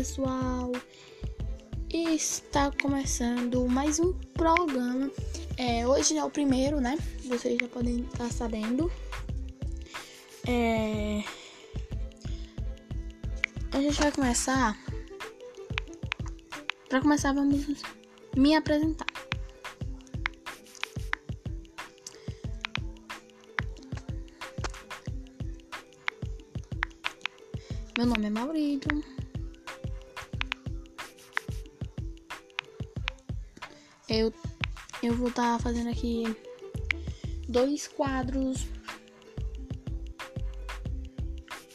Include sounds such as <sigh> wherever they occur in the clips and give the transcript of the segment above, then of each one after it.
pessoal! Está começando mais um programa. É, hoje é o primeiro, né? Vocês já podem estar sabendo. É... A gente vai começar. Para começar, vamos me apresentar. Meu nome é Maurício. Eu, eu vou estar tá fazendo aqui dois quadros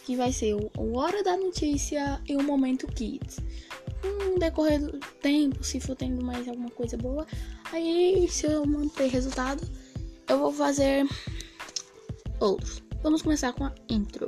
que vai ser o Hora da Notícia e o Momento Kids. No decorrer do tempo, se for tendo mais alguma coisa boa, aí se eu manter resultado, eu vou fazer outros. Vamos começar com a intro.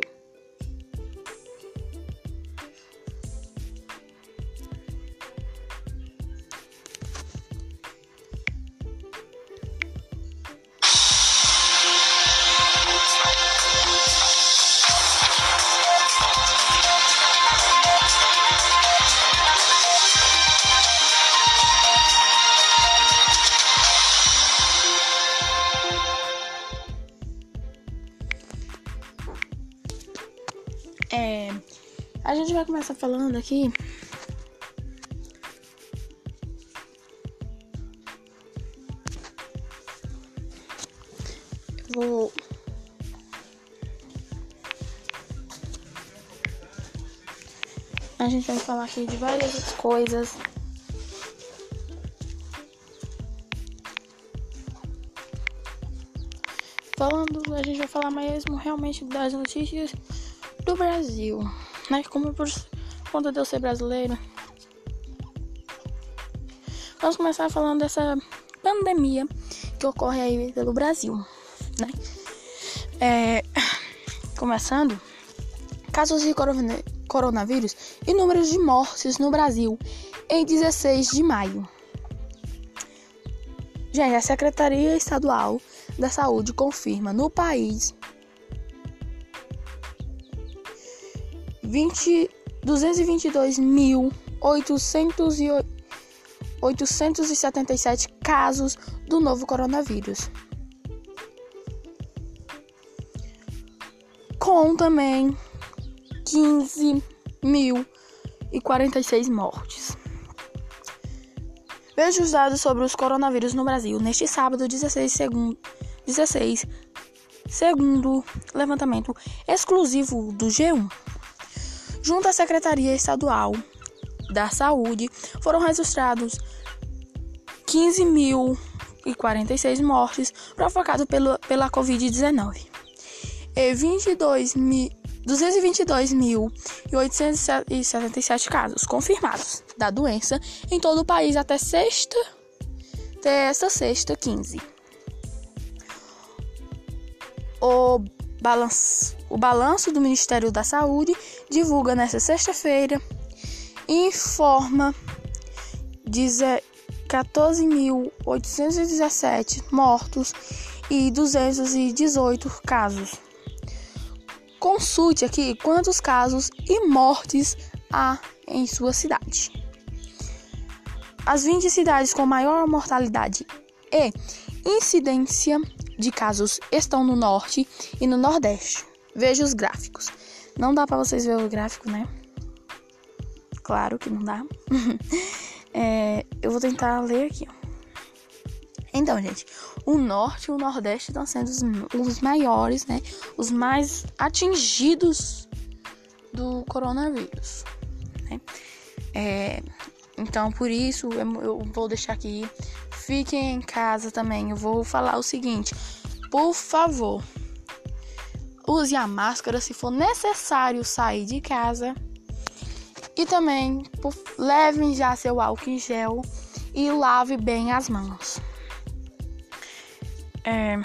É, a gente vai começar falando aqui. Vou. A gente vai falar aqui de várias coisas. Falando, a gente vai falar mesmo realmente das notícias do Brasil, né? Como por conta de eu ser brasileira. Vamos começar falando dessa pandemia que ocorre aí pelo Brasil, né? É, começando, casos de coronavírus e números de mortes no Brasil em 16 de maio. Gente, a Secretaria Estadual da Saúde confirma no país 222.877 casos do novo coronavírus. Com também 15.046 mortes. Veja os dados sobre os coronavírus no Brasil neste sábado, 16 segundo, 16 segundo levantamento exclusivo do G1 junto à Secretaria Estadual da Saúde, foram registrados 15.046 mortes provocadas pelo, pela Covid-19 e 222.877 casos confirmados da doença em todo o país até sexta, até esta sexta 15. O balanço o balanço do Ministério da Saúde divulga nesta sexta-feira informa 14.817 mortos e 218 casos. Consulte aqui quantos casos e mortes há em sua cidade. As 20 cidades com maior mortalidade e incidência de casos estão no norte e no nordeste. Veja os gráficos. Não dá para vocês ver o gráfico, né? Claro que não dá. <laughs> é, eu vou tentar ler aqui. Então, gente, o norte e o nordeste estão sendo os, os maiores, né? Os mais atingidos do coronavírus. Né? É, então, por isso, eu vou deixar aqui. Fiquem em casa também. Eu vou falar o seguinte: por favor, use a máscara se for necessário sair de casa. E também leve já seu álcool em gel e lave bem as mãos. É...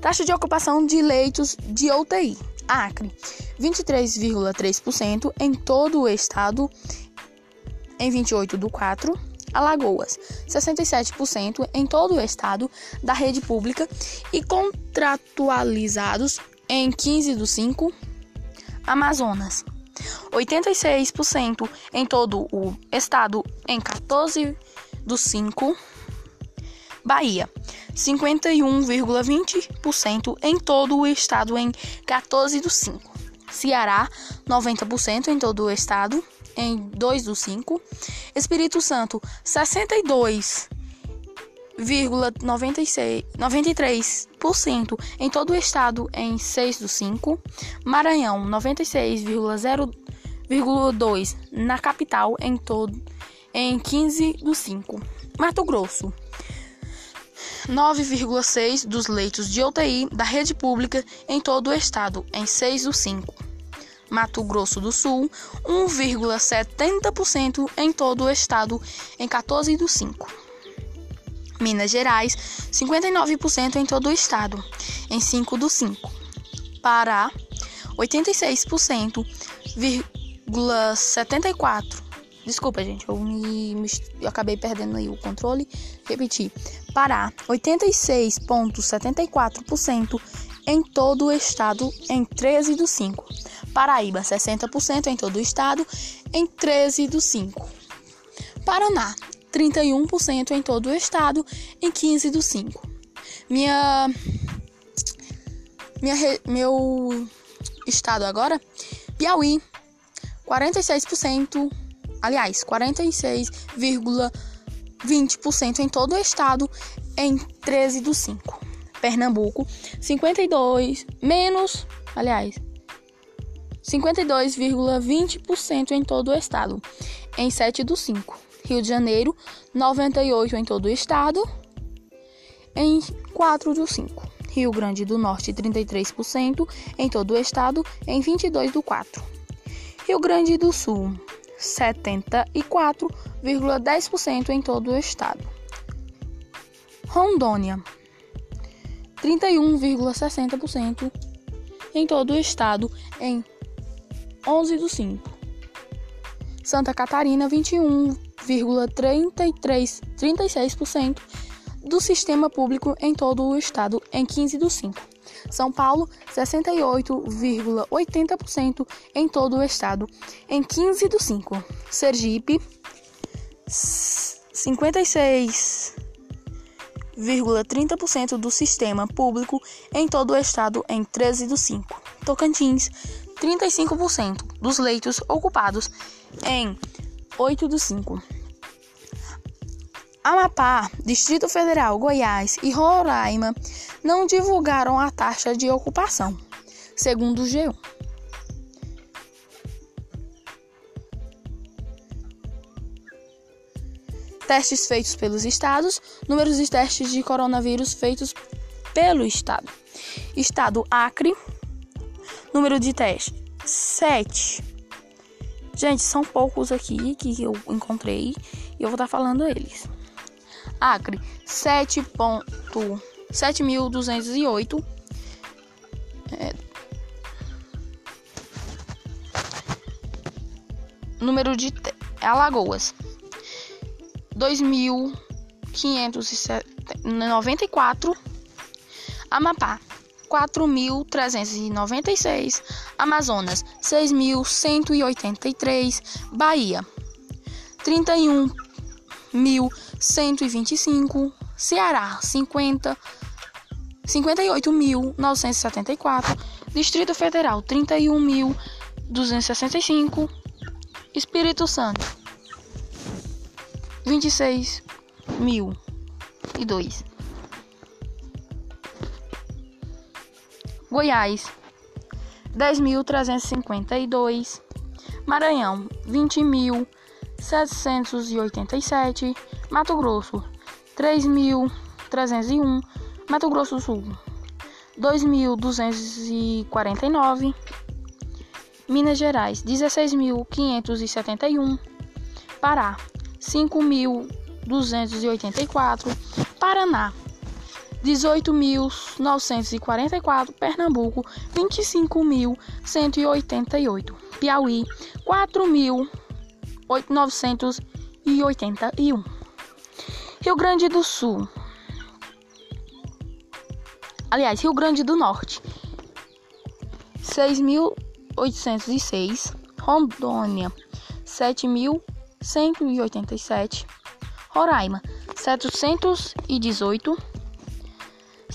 Taxa de ocupação de leitos de UTI. Acre, 23,3% em todo o estado em 28 do 4 Alagoas, 67% em todo o estado da rede pública e contratualizados em 15 do 5. Amazonas, 86% em todo o estado em 14 do 5. Bahia, 51,20% em todo o estado em 14 do 5. Ceará, 90% em todo o estado em 2 do 5. Espírito Santo, 62,93% em todo o estado em 6 do 5. Maranhão, 96,02% na capital em todo em 15 do 5. Mato Grosso, 9,6% dos leitos de UTI da rede pública em todo o estado, em 6 do 5. Mato Grosso do Sul, 1,70% em todo o estado, em 14 do 5. Minas Gerais, 59% em todo o estado, em 5 do 5. Pará, 86,74%. Desculpa, gente, eu, me, eu acabei perdendo aí o controle. Repetir. Pará, 86,74% em todo o estado, em 13 do 5. Paraíba, 60% em todo o estado, em 13 do 5. Paraná, 31% em todo o estado, em 15 do 5. Minha, minha meu estado agora, Piauí, 46%, aliás, 46,20% em todo o estado, em 13 do 5. Pernambuco, 52 menos, aliás, 52,20% em todo o estado, em 7 do 5. Rio de Janeiro, 98 em todo o estado, em 4 do 5. Rio Grande do Norte, 33% em todo o estado, em 22 do 4. Rio Grande do Sul, 74,10% em todo o estado. Rondônia, 31,60% em todo o estado, em 11 do 5. Santa Catarina, 21,36% do sistema público em todo o estado, em 15 do 5. São Paulo, 68,80% em todo o estado, em 15 do 5. Sergipe, 56,30% do sistema público em todo o estado, em 13 do 5. Tocantins, 35% dos leitos ocupados em 8 do 5. Amapá, Distrito Federal, Goiás e Roraima não divulgaram a taxa de ocupação, segundo o G1. Testes feitos pelos estados, números de testes de coronavírus feitos pelo estado. Estado Acre, número de testes 7. Gente, são poucos aqui que eu encontrei e eu vou estar falando eles. Acre, 7.7208. É, número de Alagoas, 2.594. Amapá, 4.396. Amazonas, 6.183. Bahia, 31.125. Ceará, 50. 58.974. Distrito Federal, 31.265. Espírito Santo, 26.002. Goiás, 10.352. Maranhão, 20.787. Mato Grosso, 3.301. Mato Grosso do Sul, 2.249. Minas Gerais, 16.571. Pará, 5.284. Paraná, 18.944, Pernambuco 25.188, Piauí 4.981, Rio Grande do Sul, aliás, Rio Grande do Norte 6.806, Rondônia, 7.187. Roraima, 718.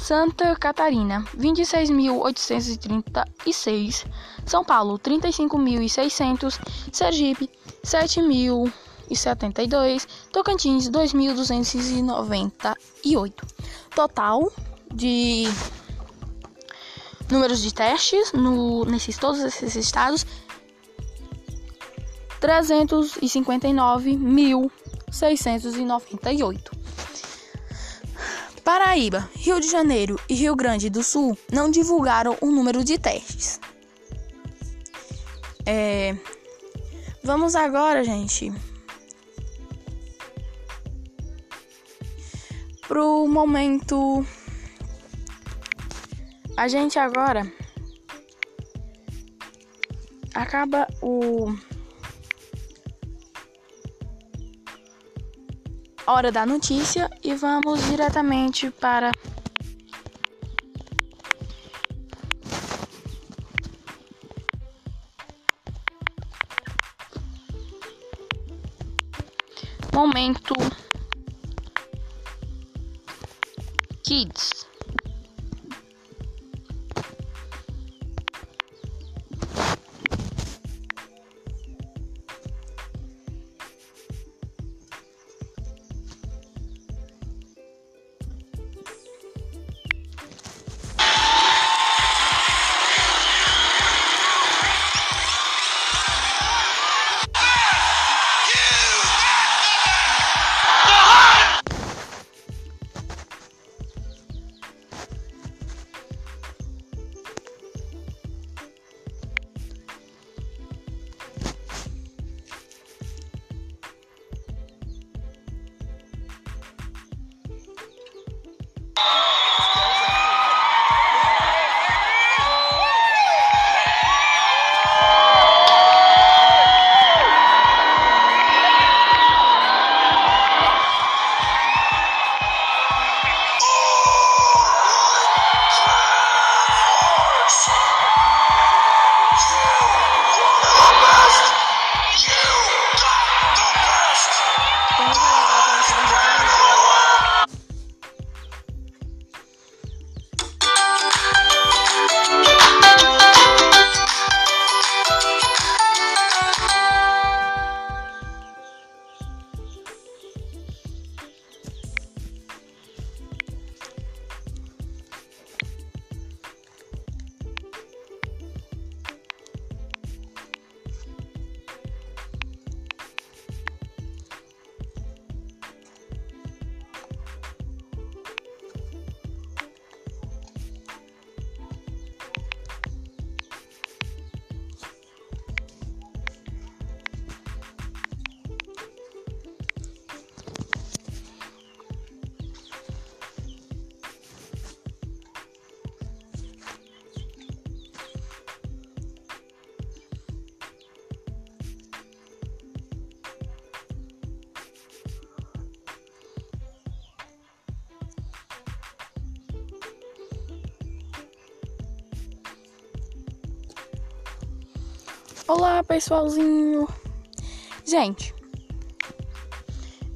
Santa Catarina, 26.836. São Paulo, 35.600. Sergipe, 7.072. Tocantins, 2.298. Total de números de testes no, nesses todos esses estados 359.698. Paraíba, Rio de Janeiro e Rio Grande do Sul não divulgaram o número de testes. É, vamos agora, gente, pro momento. A gente agora acaba o hora da notícia e vamos diretamente para momento Olá, pessoalzinho. Gente,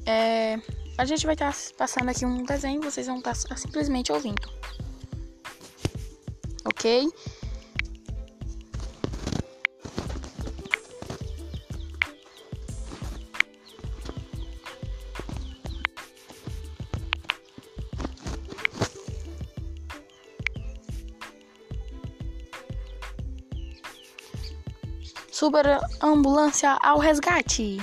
é, a gente vai estar tá passando aqui um desenho, vocês vão estar tá simplesmente ouvindo. Ok? Super ambulância ao resgate.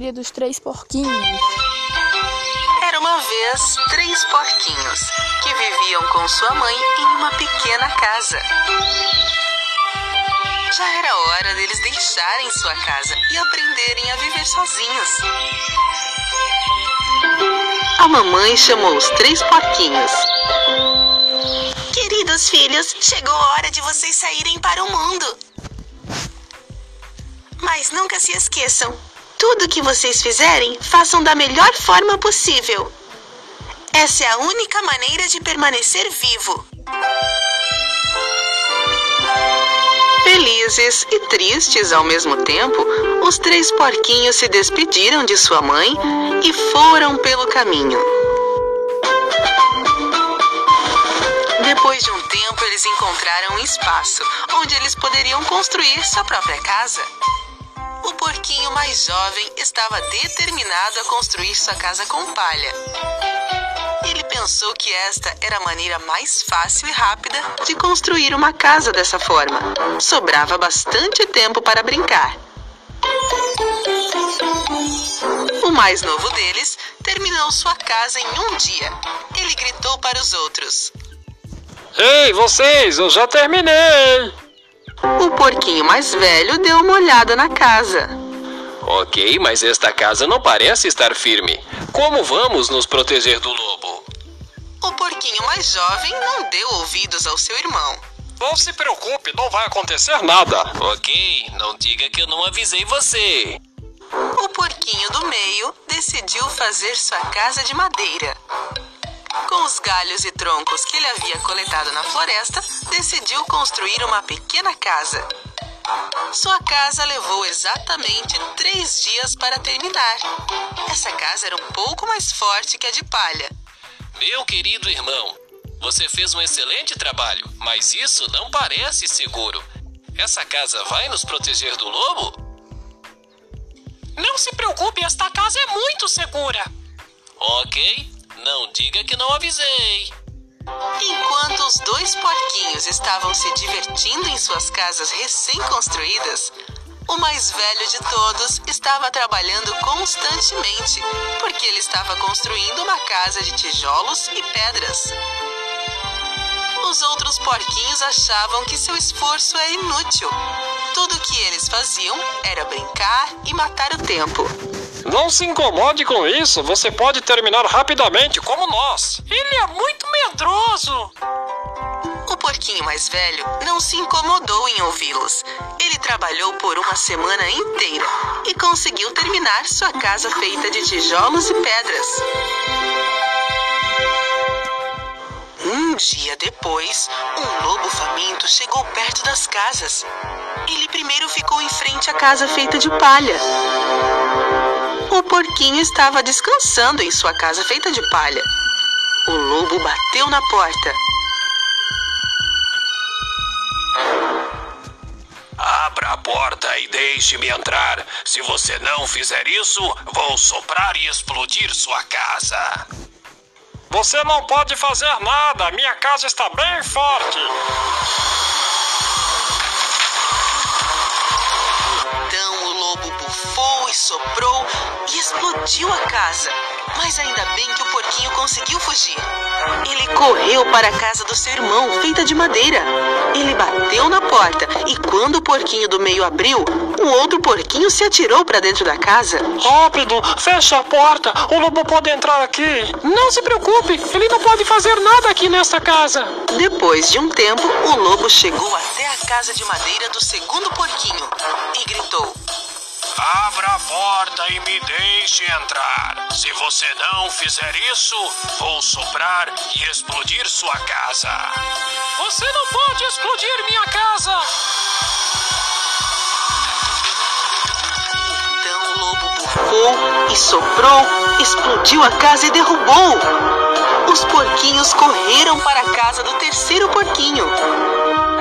História dos três porquinhos. Era uma vez três porquinhos que viviam com sua mãe em uma pequena casa. Já era hora deles deixarem sua casa e aprenderem a viver sozinhos. A mamãe chamou os três porquinhos. Queridos filhos, chegou a hora de vocês saírem para o mundo. Mas nunca se esqueçam: tudo que vocês fizerem, façam da melhor forma possível. Essa é a única maneira de permanecer vivo. Felizes e tristes ao mesmo tempo, os três porquinhos se despediram de sua mãe e foram pelo caminho. Depois de um tempo, eles encontraram um espaço onde eles poderiam construir sua própria casa. O porquinho mais jovem estava determinado a construir sua casa com palha. Ele pensou que esta era a maneira mais fácil e rápida de construir uma casa dessa forma. Sobrava bastante tempo para brincar. O mais novo deles terminou sua casa em um dia. Ele gritou para os outros: Ei, vocês, eu já terminei! O porquinho mais velho deu uma olhada na casa. Ok, mas esta casa não parece estar firme. Como vamos nos proteger do lobo? O porquinho mais jovem não deu ouvidos ao seu irmão. Não se preocupe, não vai acontecer nada. Ok, não diga que eu não avisei você. O porquinho do meio decidiu fazer sua casa de madeira. Com os galhos e troncos que ele havia coletado na floresta, decidiu construir uma pequena casa. Sua casa levou exatamente três dias para terminar. Essa casa era um pouco mais forte que a de palha. Meu querido irmão, você fez um excelente trabalho, mas isso não parece seguro. Essa casa vai nos proteger do lobo? Não se preocupe, esta casa é muito segura. Ok, não diga que não avisei. Enquanto os dois porquinhos estavam se divertindo em suas casas recém-construídas, o mais velho de todos estava trabalhando constantemente, porque ele estava construindo uma casa de tijolos e pedras. Os outros porquinhos achavam que seu esforço era inútil. Tudo o que eles faziam era brincar e matar o tempo. Não se incomode com isso, você pode terminar rapidamente, como nós. Ele é muito medroso. O porquinho mais velho não se incomodou em ouvi-los. Ele trabalhou por uma semana inteira e conseguiu terminar sua casa feita de tijolos e pedras. Um dia depois, um lobo faminto chegou perto das casas. Ele primeiro ficou em frente à casa feita de palha. O porquinho estava descansando em sua casa feita de palha. O lobo bateu na porta. Abra a porta e deixe-me entrar. Se você não fizer isso, vou soprar e explodir sua casa. Você não pode fazer nada, minha casa está bem forte. Então o lobo bufou e soprou explodiu a casa. Mas ainda bem que o porquinho conseguiu fugir. Ele correu para a casa do seu irmão, feita de madeira. Ele bateu na porta e quando o porquinho do meio abriu, o outro porquinho se atirou para dentro da casa. Rápido, fecha a porta, o lobo pode entrar aqui. Não se preocupe, ele não pode fazer nada aqui nesta casa. Depois de um tempo, o lobo chegou até a casa de madeira do segundo porquinho e gritou: Abra a porta e me deixe entrar. Se você não fizer isso, vou soprar e explodir sua casa. Você não pode explodir minha casa. Então o lobo bufou e soprou, explodiu a casa e derrubou. Os porquinhos correram para a casa do terceiro porquinho.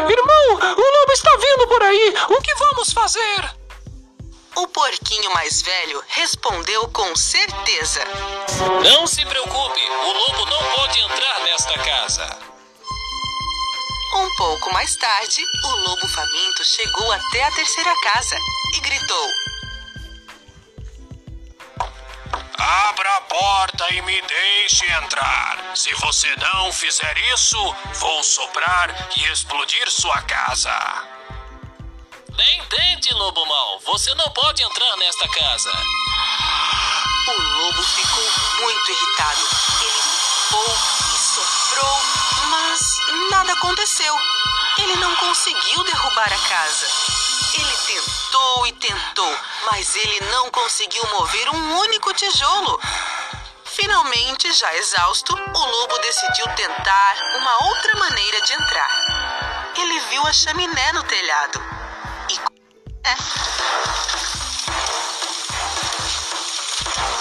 Irmão, o lobo está vindo por aí. O que vamos fazer? O porquinho mais velho respondeu com certeza. Não se preocupe, o lobo não pode entrar nesta casa. Um pouco mais tarde, o lobo faminto chegou até a terceira casa e gritou: Abra a porta e me deixe entrar. Se você não fizer isso, vou soprar e explodir sua casa. Nem tente, lobo mau. Você não pode entrar nesta casa. O lobo ficou muito irritado. Ele bufou e soprou, mas nada aconteceu. Ele não conseguiu derrubar a casa. Ele tentou e tentou, mas ele não conseguiu mover um único tijolo. Finalmente, já exausto, o lobo decidiu tentar uma outra maneira de entrar. Ele viu a chaminé no telhado.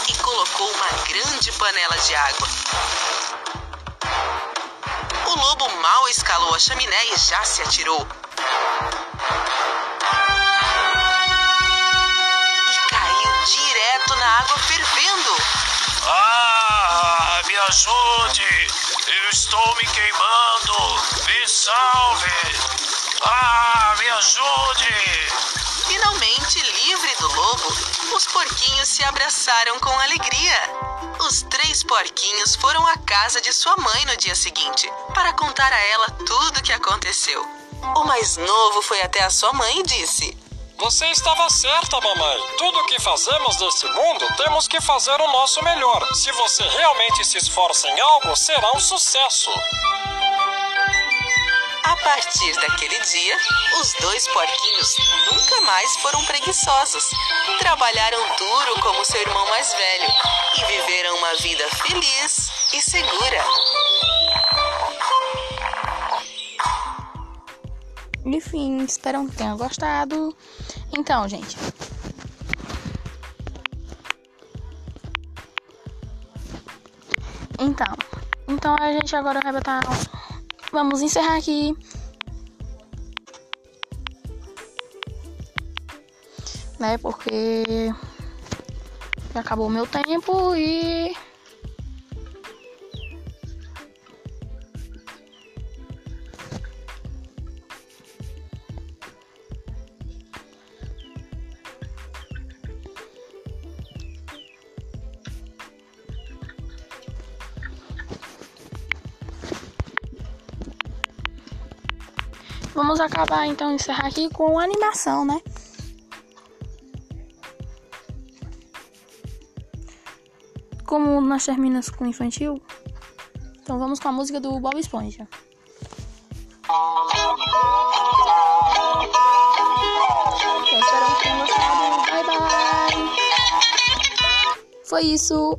E colocou uma grande panela de água. O lobo mal escalou a chaminé e já se atirou. E caiu direto na água fervendo. Ah, me ajude! Eu estou me queimando! Me salve! Ah, me ajude! Finalmente livre do lobo, os porquinhos se abraçaram com alegria. Os três porquinhos foram à casa de sua mãe no dia seguinte para contar a ela tudo o que aconteceu. O mais novo foi até a sua mãe e disse: Você estava certa, mamãe. Tudo o que fazemos neste mundo, temos que fazer o nosso melhor. Se você realmente se esforça em algo, será um sucesso. A partir daquele dia, os dois porquinhos nunca mais foram preguiçosos. Trabalharam duro como seu irmão mais velho e viveram uma vida feliz e segura. Enfim, espero que tenham gostado. Então, gente. Então, então a gente agora vai botar. Vamos encerrar aqui. Né, porque acabou meu tempo e Vamos acabar então encerrar aqui com animação, né? Como nós terminamos com infantil, então vamos com a música do Bob Esponja. Foi isso.